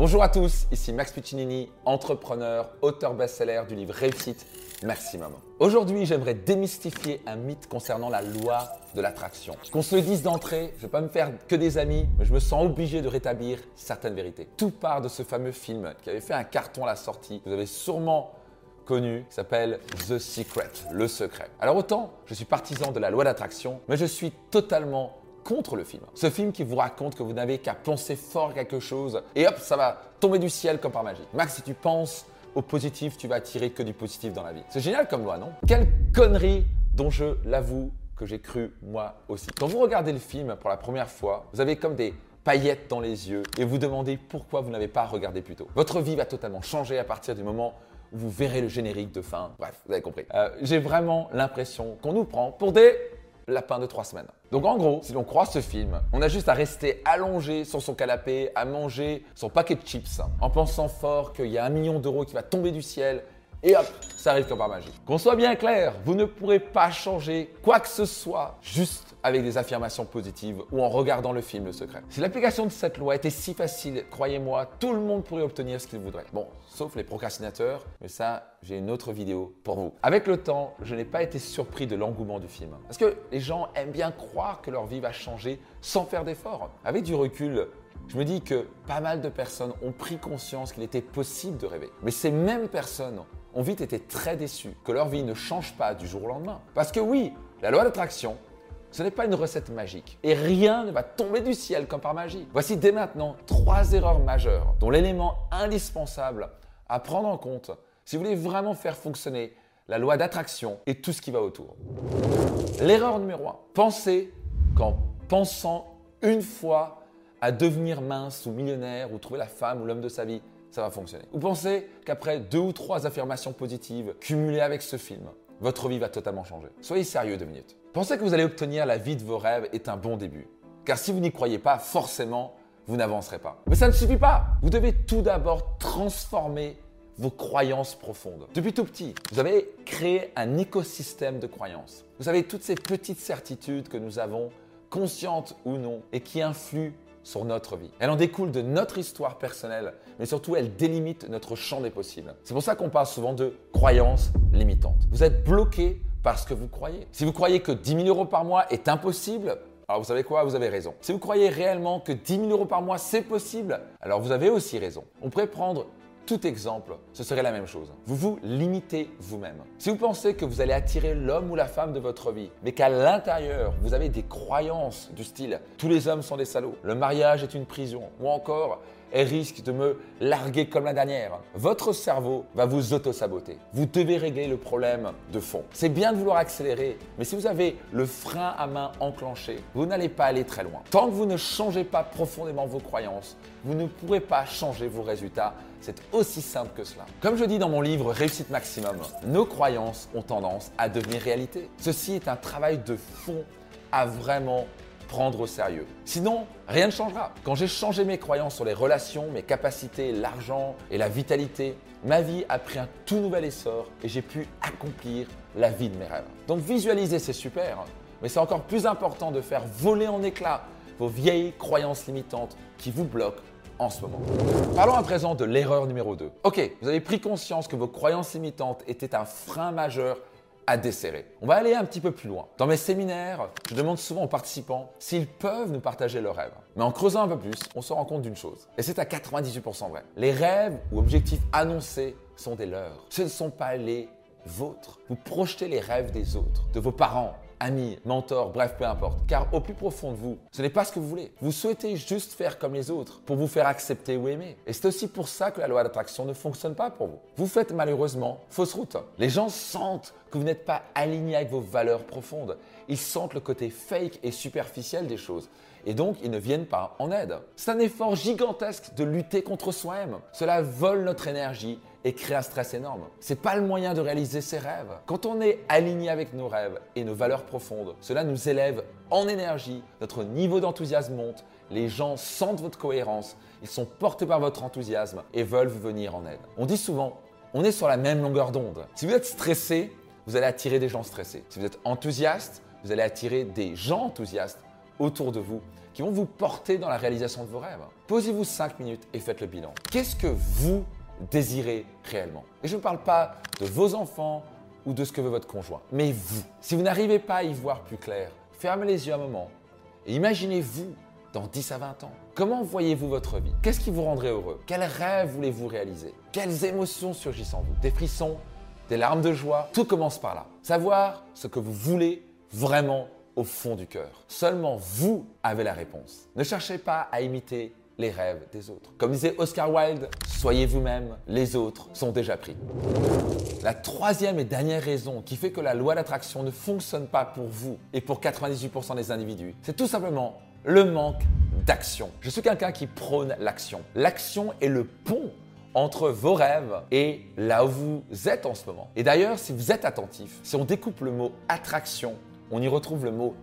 Bonjour à tous, ici Max Piccinini, entrepreneur, auteur best-seller du livre Réussite Maximum. Aujourd'hui, j'aimerais démystifier un mythe concernant la loi de l'attraction. Qu'on se dise d'entrée, je ne vais pas me faire que des amis, mais je me sens obligé de rétablir certaines vérités. Tout part de ce fameux film qui avait fait un carton à la sortie. Vous avez sûrement connu qui s'appelle The Secret, le secret. Alors autant je suis partisan de la loi d'attraction, mais je suis totalement contre le film. Ce film qui vous raconte que vous n'avez qu'à penser fort quelque chose et hop, ça va tomber du ciel comme par magie. Max, si tu penses au positif, tu vas attirer que du positif dans la vie. C'est génial comme loi, non? Quelle connerie dont je l'avoue que j'ai cru moi aussi. Quand vous regardez le film pour la première fois, vous avez comme des paillettes dans les yeux et vous demandez pourquoi vous n'avez pas regardé plus tôt. Votre vie va totalement changer à partir du moment vous verrez le générique de fin. Bref, vous avez compris. Euh, j'ai vraiment l'impression qu'on nous prend pour des lapins de trois semaines. Donc en gros, si l'on croit ce film, on a juste à rester allongé sur son canapé, à manger son paquet de chips, en pensant fort qu'il y a un million d'euros qui va tomber du ciel et hop, ça arrive comme par magie. Qu'on soit bien clair, vous ne pourrez pas changer quoi que ce soit juste avec des affirmations positives ou en regardant le film Le Secret. Si l'application de cette loi était si facile, croyez-moi, tout le monde pourrait obtenir ce qu'il voudrait. Bon, sauf les procrastinateurs, mais ça, j'ai une autre vidéo pour vous. Avec le temps, je n'ai pas été surpris de l'engouement du film. Parce que les gens aiment bien croire que leur vie va changer sans faire d'efforts. Avec du recul, je me dis que pas mal de personnes ont pris conscience qu'il était possible de rêver. Mais ces mêmes personnes ont vite été très déçus que leur vie ne change pas du jour au lendemain. Parce que oui, la loi d'attraction, ce n'est pas une recette magique et rien ne va tomber du ciel comme par magie. Voici dès maintenant trois erreurs majeures dont l'élément indispensable à prendre en compte si vous voulez vraiment faire fonctionner la loi d'attraction et tout ce qui va autour. L'erreur numéro 1, pensez qu'en pensant une fois à devenir mince ou millionnaire ou trouver la femme ou l'homme de sa vie, ça va fonctionner. Vous pensez qu'après deux ou trois affirmations positives cumulées avec ce film, votre vie va totalement changer? Soyez sérieux deux minutes. Pensez que vous allez obtenir la vie de vos rêves est un bon début. Car si vous n'y croyez pas, forcément, vous n'avancerez pas. Mais ça ne suffit pas. Vous devez tout d'abord transformer vos croyances profondes. Depuis tout petit, vous avez créé un écosystème de croyances. Vous avez toutes ces petites certitudes que nous avons, conscientes ou non, et qui influent sur notre vie. Elle en découle de notre histoire personnelle, mais surtout elle délimite notre champ des possibles. C'est pour ça qu'on parle souvent de croyances limitantes. Vous êtes bloqué parce que vous croyez. Si vous croyez que 10 000 euros par mois est impossible, alors vous savez quoi? Vous avez raison. Si vous croyez réellement que 10 000 euros par mois c'est possible, alors vous avez aussi raison. On pourrait prendre tout exemple, ce serait la même chose. Vous vous limitez vous-même. Si vous pensez que vous allez attirer l'homme ou la femme de votre vie, mais qu'à l'intérieur, vous avez des croyances du style tous les hommes sont des salauds, le mariage est une prison, ou encore elle risque de me larguer comme la dernière. Votre cerveau va vous auto-saboter. Vous devez régler le problème de fond. C'est bien de vouloir accélérer, mais si vous avez le frein à main enclenché, vous n'allez pas aller très loin. Tant que vous ne changez pas profondément vos croyances, vous ne pourrez pas changer vos résultats. C'est aussi simple que cela. Comme je dis dans mon livre Réussite Maximum, nos croyances ont tendance à devenir réalité. Ceci est un travail de fond à vraiment prendre au sérieux. Sinon, rien ne changera. Quand j'ai changé mes croyances sur les relations, mes capacités, l'argent et la vitalité, ma vie a pris un tout nouvel essor et j'ai pu accomplir la vie de mes rêves. Donc visualiser, c'est super, mais c'est encore plus important de faire voler en éclats vos vieilles croyances limitantes qui vous bloquent en ce moment. Parlons à présent de l'erreur numéro 2. Ok, vous avez pris conscience que vos croyances limitantes étaient un frein majeur desserrer. On va aller un petit peu plus loin. Dans mes séminaires, je demande souvent aux participants s'ils peuvent nous partager leurs rêves. Mais en creusant un peu plus, on se rend compte d'une chose. Et c'est à 98% vrai. Les rêves ou objectifs annoncés sont des leurs. Ce ne sont pas les vôtres. Vous projetez les rêves des autres, de vos parents, amis, mentors, bref, peu importe. Car au plus profond de vous, ce n'est pas ce que vous voulez. Vous souhaitez juste faire comme les autres pour vous faire accepter ou aimer. Et c'est aussi pour ça que la loi d'attraction ne fonctionne pas pour vous. Vous faites malheureusement fausse route. Les gens sentent que vous n'êtes pas aligné avec vos valeurs profondes. Ils sentent le côté fake et superficiel des choses et donc ils ne viennent pas en aide. C'est un effort gigantesque de lutter contre soi-même. Cela vole notre énergie et crée un stress énorme. C'est pas le moyen de réaliser ses rêves. Quand on est aligné avec nos rêves et nos valeurs profondes, cela nous élève en énergie, notre niveau d'enthousiasme monte, les gens sentent votre cohérence, ils sont portés par votre enthousiasme et veulent vous venir en aide. On dit souvent, on est sur la même longueur d'onde. Si vous êtes stressé, vous allez attirer des gens stressés. Si vous êtes enthousiaste, vous allez attirer des gens enthousiastes autour de vous qui vont vous porter dans la réalisation de vos rêves. Posez-vous 5 minutes et faites le bilan. Qu'est-ce que vous désirez réellement Et je ne parle pas de vos enfants ou de ce que veut votre conjoint, mais vous. Si vous n'arrivez pas à y voir plus clair, fermez les yeux un moment et imaginez-vous dans 10 à 20 ans Comment voyez-vous votre vie? Qu'est-ce qui vous rendrait heureux? Quels rêves voulez-vous réaliser? Quelles émotions surgissent en vous? Des frissons Des larmes de joie? Tout commence par là. Savoir ce que vous voulez vraiment au fond du cœur. Seulement vous avez la réponse. Ne cherchez pas à imiter les rêves des autres. Comme disait Oscar Wilde, soyez vous-même, les autres sont déjà pris. La troisième et dernière raison qui fait que la loi d'attraction ne fonctionne pas pour vous et pour 98% des individus, c'est tout simplement le manque d'action. Je suis quelqu'un qui prône l'action. L'action est le pont entre vos rêves et là où vous êtes en ce moment. Et d'ailleurs, si vous êtes attentif, si on découpe le mot attraction, on y retrouve le mot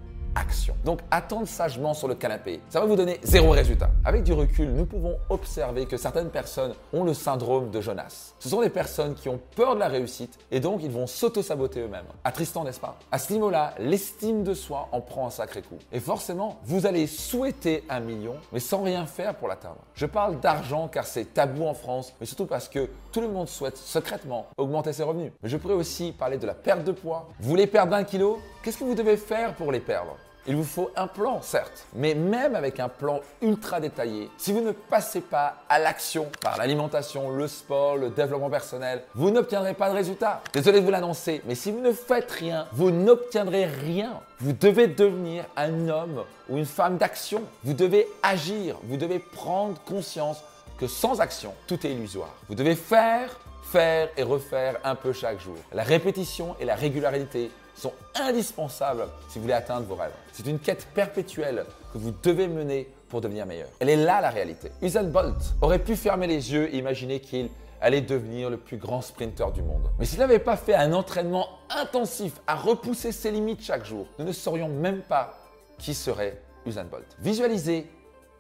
Donc attendre sagement sur le canapé, ça va vous donner zéro résultat. Avec du recul, nous pouvons observer que certaines personnes ont le syndrome de Jonas. Ce sont des personnes qui ont peur de la réussite et donc ils vont s'auto-saboter eux-mêmes. Attristant, n'est-ce pas? À ce niveau-là, l'estime de soi en prend un sacré coup. Et forcément, vous allez souhaiter un million, mais sans rien faire pour l'atteindre. Je parle d'argent car c'est tabou en France, mais surtout parce que tout le monde souhaite secrètement augmenter ses revenus. Mais je pourrais aussi parler de la perte de poids. Vous voulez perdre un kilo? Qu'est-ce que vous devez faire pour les perdre? Il vous faut un plan, certes, mais même avec un plan ultra détaillé, si vous ne passez pas à l'action par l'alimentation, le sport, le développement personnel, vous n'obtiendrez pas de résultat. Désolé de vous l'annoncer, mais si vous ne faites rien, vous n'obtiendrez rien. Vous devez devenir un homme ou une femme d'action. Vous devez agir, vous devez prendre conscience que sans action, tout est illusoire. Vous devez faire, faire et refaire un peu chaque jour. La répétition et la régularité sont indispensables si vous voulez atteindre vos rêves. C'est une quête perpétuelle que vous devez mener pour devenir meilleur. Elle est là la réalité. Usain Bolt aurait pu fermer les yeux et imaginer qu'il allait devenir le plus grand sprinter du monde. Mais s'il n'avait pas fait un entraînement intensif à repousser ses limites chaque jour, nous ne saurions même pas qui serait Usain Bolt. Visualisez,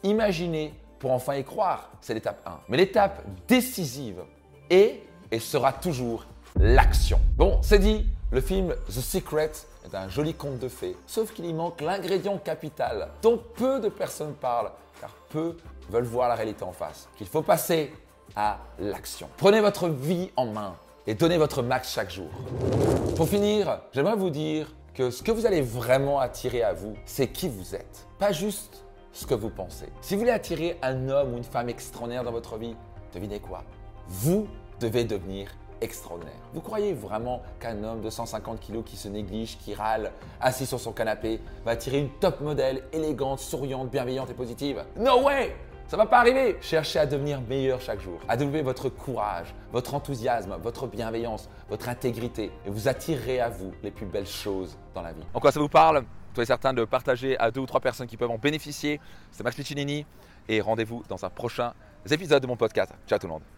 imaginez pour enfin y croire, c'est l'étape 1. Mais l'étape décisive est et sera toujours l'action. Bon, c'est dit, le film The Secret est un joli conte de fées, sauf qu'il y manque l'ingrédient capital dont peu de personnes parlent, car peu veulent voir la réalité en face, qu'il faut passer à l'action. Prenez votre vie en main et donnez votre max chaque jour. Pour finir, j'aimerais vous dire que ce que vous allez vraiment attirer à vous, c'est qui vous êtes, pas juste ce que vous pensez. Si vous voulez attirer un homme ou une femme extraordinaire dans votre vie, devinez quoi? Vous devez devenir extraordinaire. Vous croyez vraiment qu'un homme de 150 kg qui se néglige, qui râle, assis sur son canapé, va attirer une top modèle, élégante, souriante, bienveillante et positive? No way ça va pas arriver. Cherchez à devenir meilleur chaque jour, à développer votre courage, votre enthousiasme, votre bienveillance, votre intégrité, et vous attirerez à vous les plus belles choses dans la vie. En quoi ça vous parle? Soyez certain de partager à deux ou trois personnes qui peuvent en bénéficier. C'est Max Piccinini et rendez-vous dans un prochain épisode de mon podcast. Ciao tout le monde.